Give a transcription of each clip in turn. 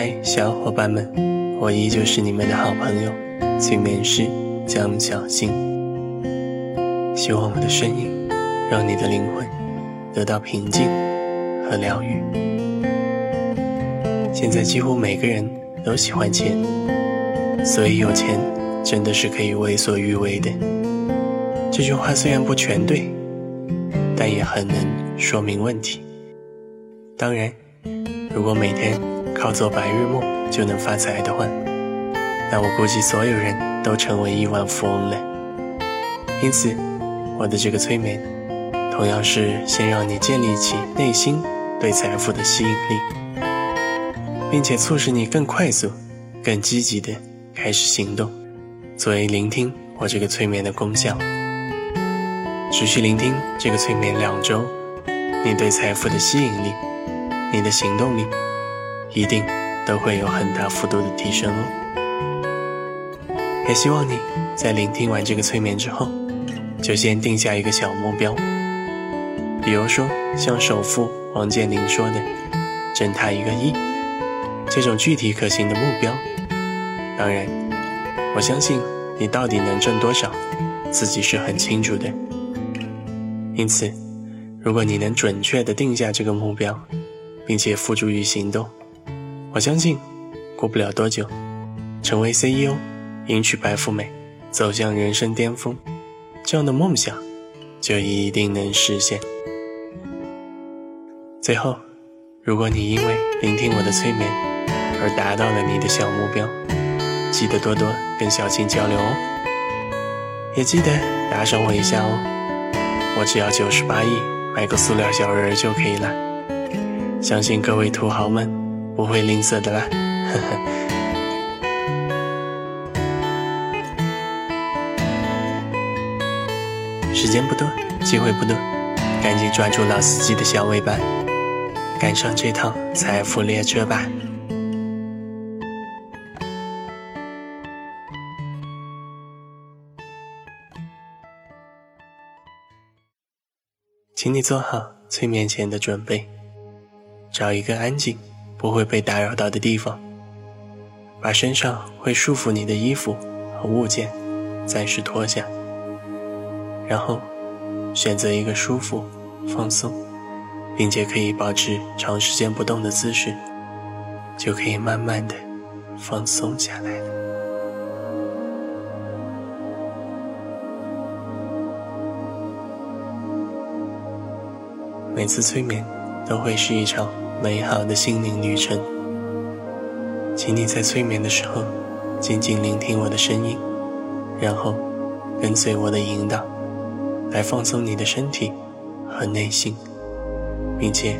嗨，小伙伴们，我依旧是你们的好朋友催眠师江小新。希望我的声音让你的灵魂得到平静和疗愈。现在几乎每个人都喜欢钱，所以有钱真的是可以为所欲为的。这句话虽然不全对，但也很能说明问题。当然，如果每天靠做白日梦就能发财的话，那我估计所有人都成为亿万富翁了。因此，我的这个催眠，同样是先让你建立起内心对财富的吸引力，并且促使你更快速、更积极地开始行动，作为聆听我这个催眠的功效。持续聆听这个催眠两周，你对财富的吸引力。你的行动力一定都会有很大幅度的提升哦。也希望你在聆听完这个催眠之后，就先定下一个小目标，比如说像首富王健林说的“挣他一个亿”这种具体可行的目标。当然，我相信你到底能挣多少，自己是很清楚的。因此，如果你能准确地定下这个目标，并且付诸于行动，我相信，过不了多久，成为 CEO，迎娶白富美，走向人生巅峰，这样的梦想就一定能实现。最后，如果你因为聆听我的催眠而达到了你的小目标，记得多多跟小青交流哦，也记得打赏我一下哦，我只要九十八亿买个塑料小人就可以了。相信各位土豪们不会吝啬的啦，呵呵。时间不多，机会不多，赶紧抓住老司机的小尾巴，赶上这趟财富列车吧！请你做好催眠前的准备。找一个安静、不会被打扰到的地方，把身上会束缚你的衣服和物件暂时脱下，然后选择一个舒服、放松，并且可以保持长时间不动的姿势，就可以慢慢的放松下来了。每次催眠都会是一场。美好的心灵旅程，请你在催眠的时候静静聆听我的声音，然后跟随我的引导，来放松你的身体和内心，并且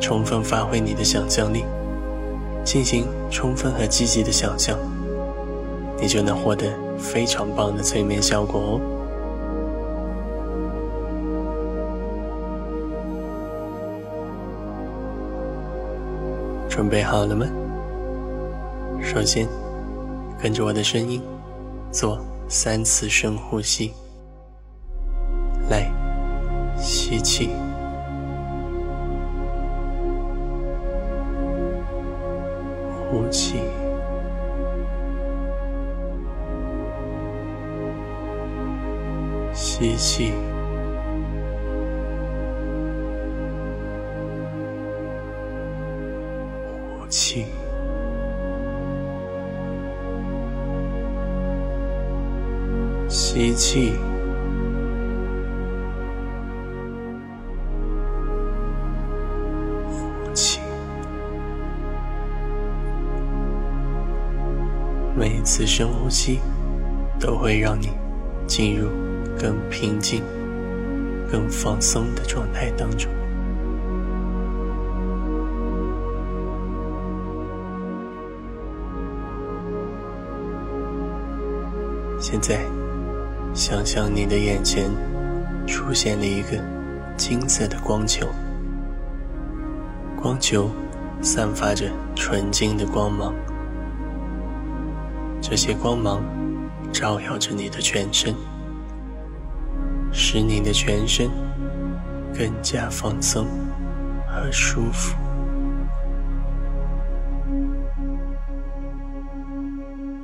充分发挥你的想象力，进行充分和积极的想象，你就能获得非常棒的催眠效果哦。准备好了吗？首先，跟着我的声音做三次深呼吸。来，吸气，呼气，吸气。吸气，呼气。每一次深呼吸都会让你进入更平静、更放松的状态当中。现在，想象你的眼前出现了一个金色的光球，光球散发着纯净的光芒，这些光芒照耀着你的全身，使你的全身更加放松和舒服。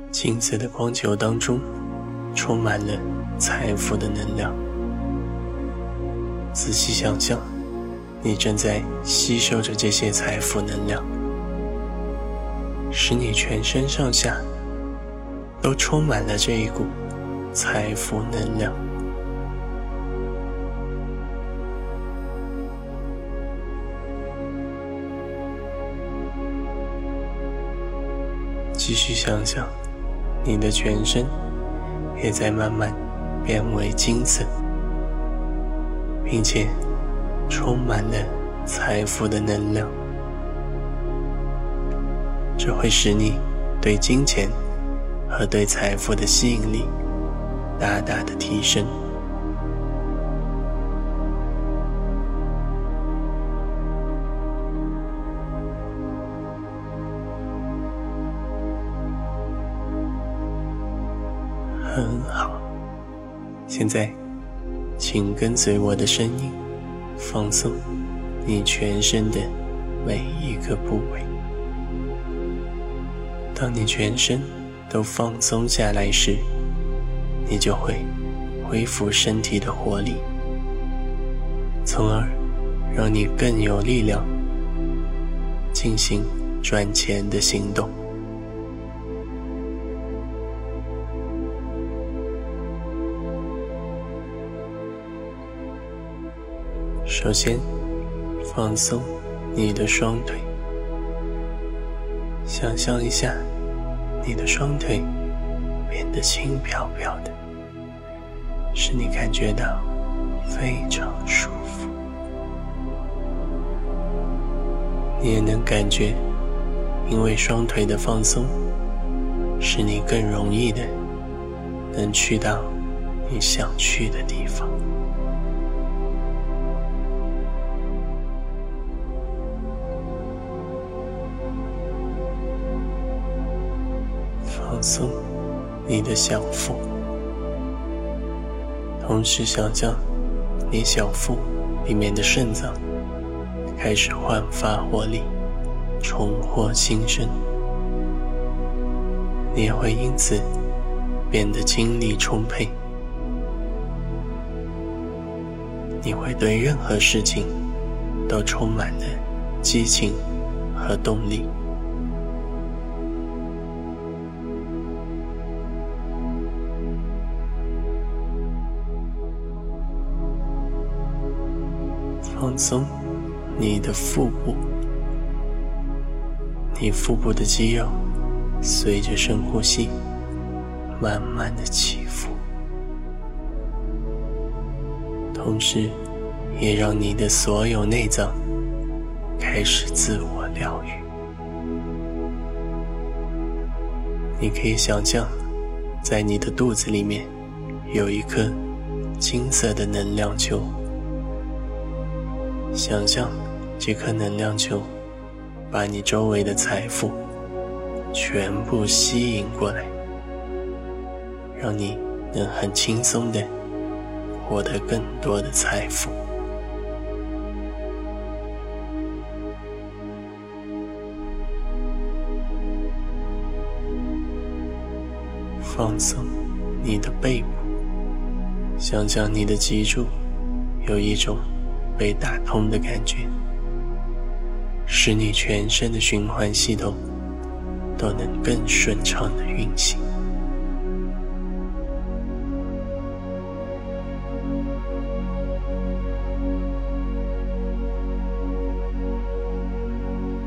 金色的光球当中，充满了财富的能量。仔细想象，你正在吸收着这些财富能量，使你全身上下都充满了这一股财富能量。继续想象，你的全身也在慢慢变为金色，并且充满了财富的能量。这会使你对金钱和对财富的吸引力大大的提升。现在，请跟随我的声音，放松你全身的每一个部位。当你全身都放松下来时，你就会恢复身体的活力，从而让你更有力量进行赚钱的行动。首先，放松你的双腿，想象一下，你的双腿变得轻飘飘的，使你感觉到非常舒服。你也能感觉，因为双腿的放松，使你更容易的能去到你想去的地方。你的小腹，同时想象你小腹里面的肾脏开始焕发活力，重获新生。你也会因此变得精力充沛，你会对任何事情都充满了激情和动力。松你的腹部，你腹部的肌肉随着深呼吸慢慢的起伏，同时也让你的所有内脏开始自我疗愈。你可以想象，在你的肚子里面有一颗金色的能量球。想象这颗能量球把你周围的财富全部吸引过来，让你能很轻松的获得更多的财富。放松你的背部，想象你的脊柱有一种。被打通的感觉，使你全身的循环系统都能更顺畅的运行。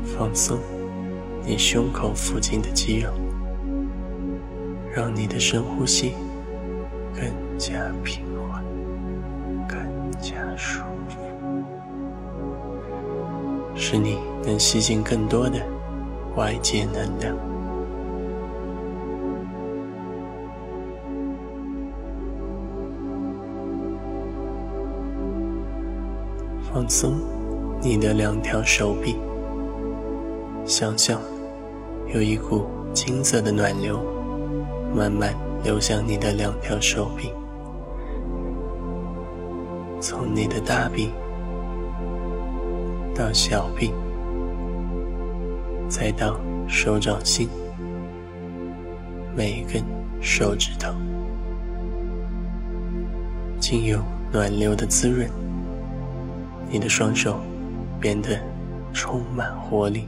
放松你胸口附近的肌肉，让你的深呼吸更加平缓，更加舒使你能吸进更多的外界能量，放松你的两条手臂，想象有一股金色的暖流慢慢流向你的两条手臂，从你的大臂。到小臂，再到手掌心，每一根手指头，经由暖流的滋润，你的双手变得充满活力，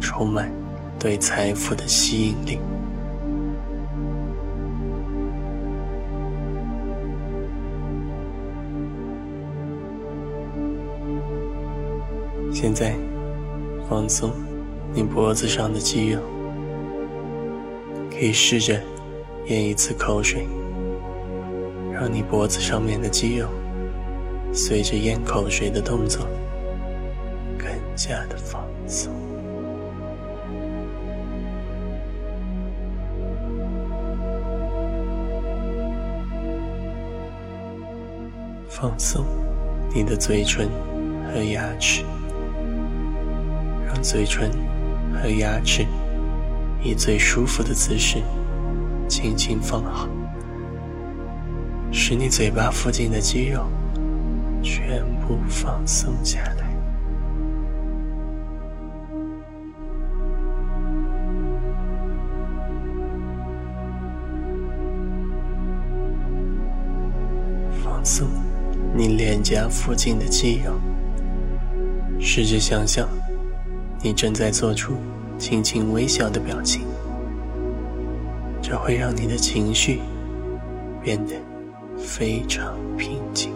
充满对财富的吸引力。现在，放松你脖子上的肌肉，可以试着咽一次口水，让你脖子上面的肌肉随着咽口水的动作更加的放松。放松你的嘴唇和牙齿。嘴唇和牙齿以最舒服的姿势轻轻放好，使你嘴巴附近的肌肉全部放松下来。放松你脸颊附近的肌肉，试着想象。你正在做出轻轻微笑的表情，这会让你的情绪变得非常平静。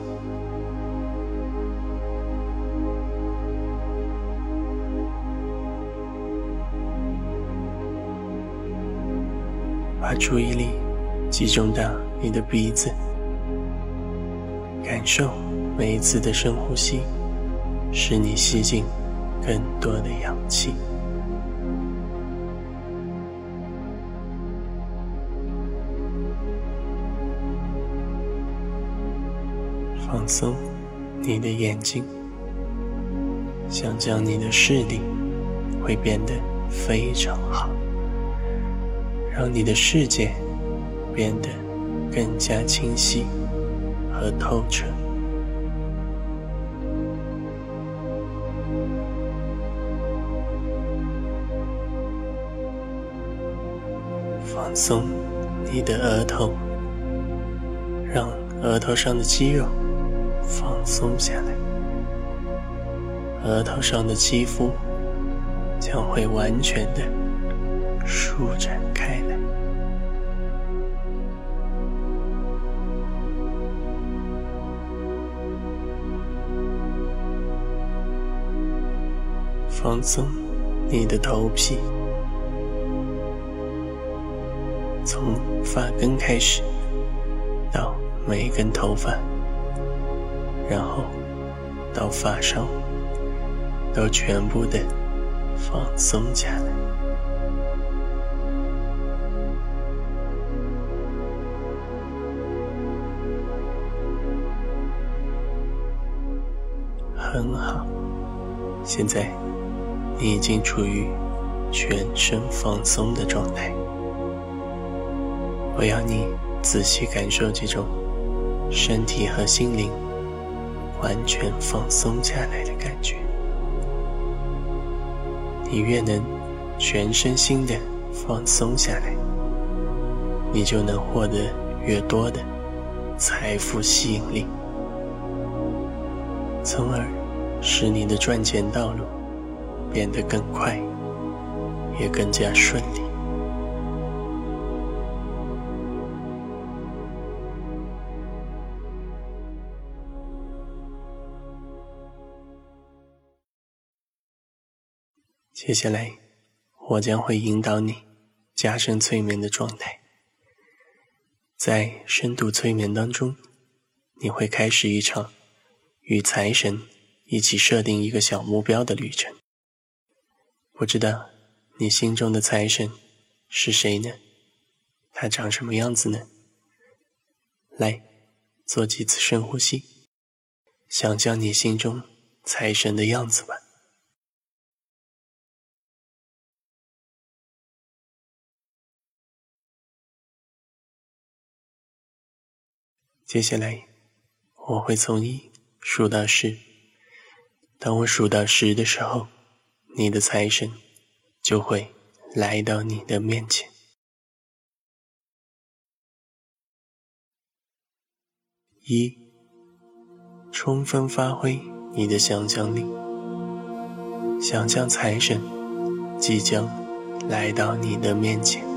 把注意力集中到你的鼻子，感受每一次的深呼吸，使你吸进。更多的氧气，放松你的眼睛，想象你的视力会变得非常好，让你的世界变得更加清晰和透彻。放松你的额头，让额头上的肌肉放松下来，额头上的肌肤将会完全的舒展开来。放松你的头皮。从发根开始，到每一根头发，然后到发梢，都全部的放松下来。很好，现在你已经处于全身放松的状态。我要你仔细感受这种身体和心灵完全放松下来的感觉。你越能全身心的放松下来，你就能获得越多的财富吸引力，从而使你的赚钱道路变得更快，也更加顺利。接下来，我将会引导你加深催眠的状态。在深度催眠当中，你会开始一场与财神一起设定一个小目标的旅程。不知道你心中的财神是谁呢？他长什么样子呢？来，做几次深呼吸，想象你心中财神的样子吧。接下来我会从一数到十。当我数到十的时候你的财神就会来到你的面前。一充分发挥你的想象力。想象财神即将来到你的面前。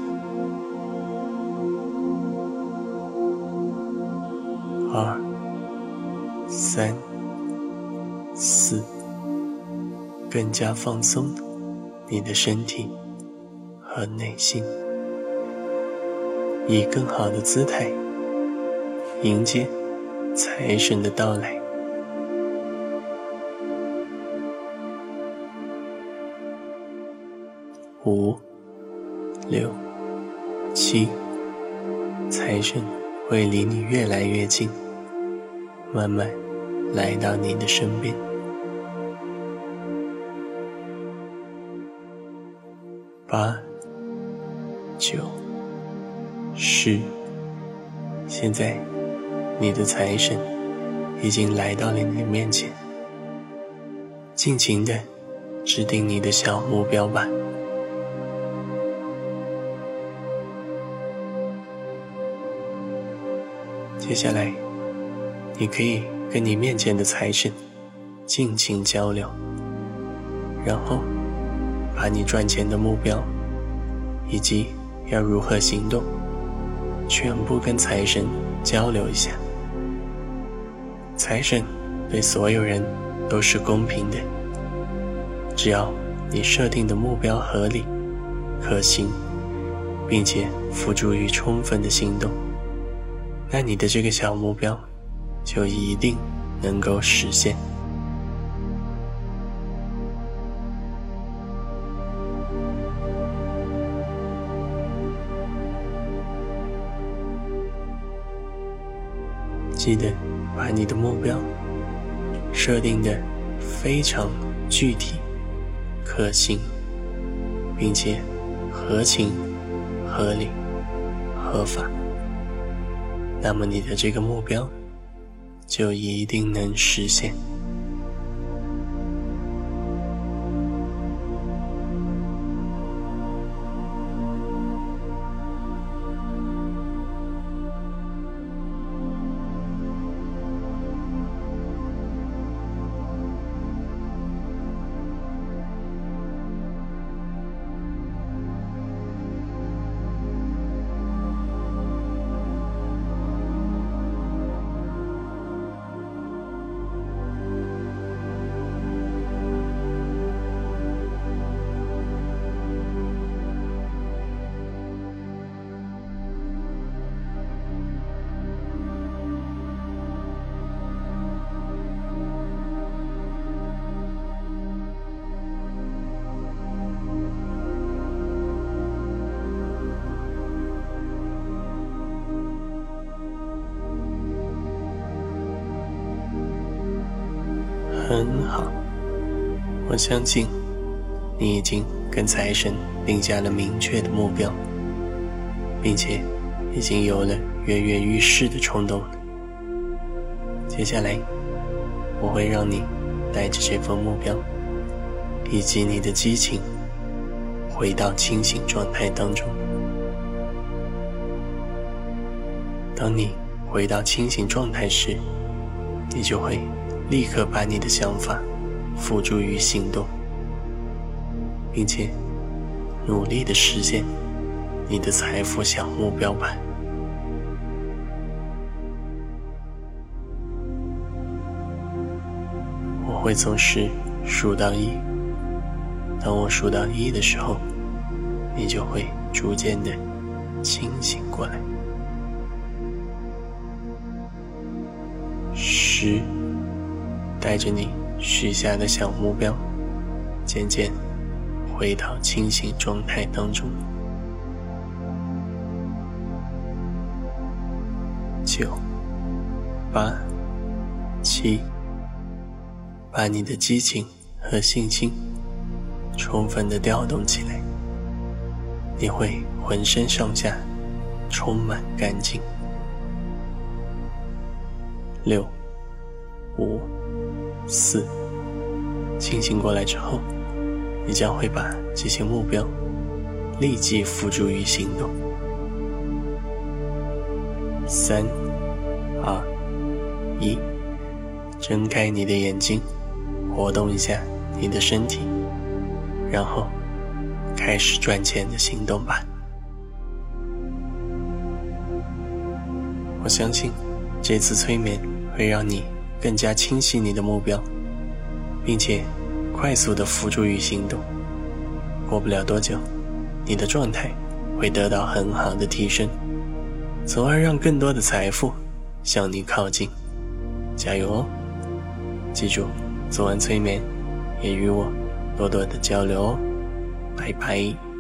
二、三、四，更加放松你的身体和内心，以更好的姿态迎接财神的到来。五、六、七，财神会离你越来越近。慢慢来到你的身边。八、九、十，现在你的财神已经来到了你的面前，尽情的制定你的小目标吧。接下来。你可以跟你面前的财神尽情交流，然后把你赚钱的目标以及要如何行动，全部跟财神交流一下。财神对所有人都是公平的，只要你设定的目标合理、可行，并且付诸于充分的行动，那你的这个小目标。就一定能够实现。记得把你的目标设定的非常具体、可行，并且合情、合理、合法。那么你的这个目标。就一定能实现。很好，我相信你已经跟财神定下了明确的目标，并且已经有了跃跃欲试的冲动了。接下来，我会让你带着这份目标以及你的激情，回到清醒状态当中。当你回到清醒状态时，你就会。立刻把你的想法付诸于行动，并且努力的实现你的财富小目标吧。我会从十数到一，当我数到一的时候，你就会逐渐的清醒过来。十。带着你许下的小目标，渐渐回到清醒状态当中。九、八、七，把你的激情和信心充分的调动起来，你会浑身上下充满干劲。六、五。四，清醒过来之后，你将会把这些目标立即付诸于行动。三、二、一，睁开你的眼睛，活动一下你的身体，然后开始赚钱的行动吧。我相信这次催眠会让你更加清晰你的目标，并且快速的付诸于行动。过不了多久，你的状态会得到很好的提升，从而让更多的财富向你靠近。加油哦！记住，做完催眠也与我多多的交流哦。拜拜。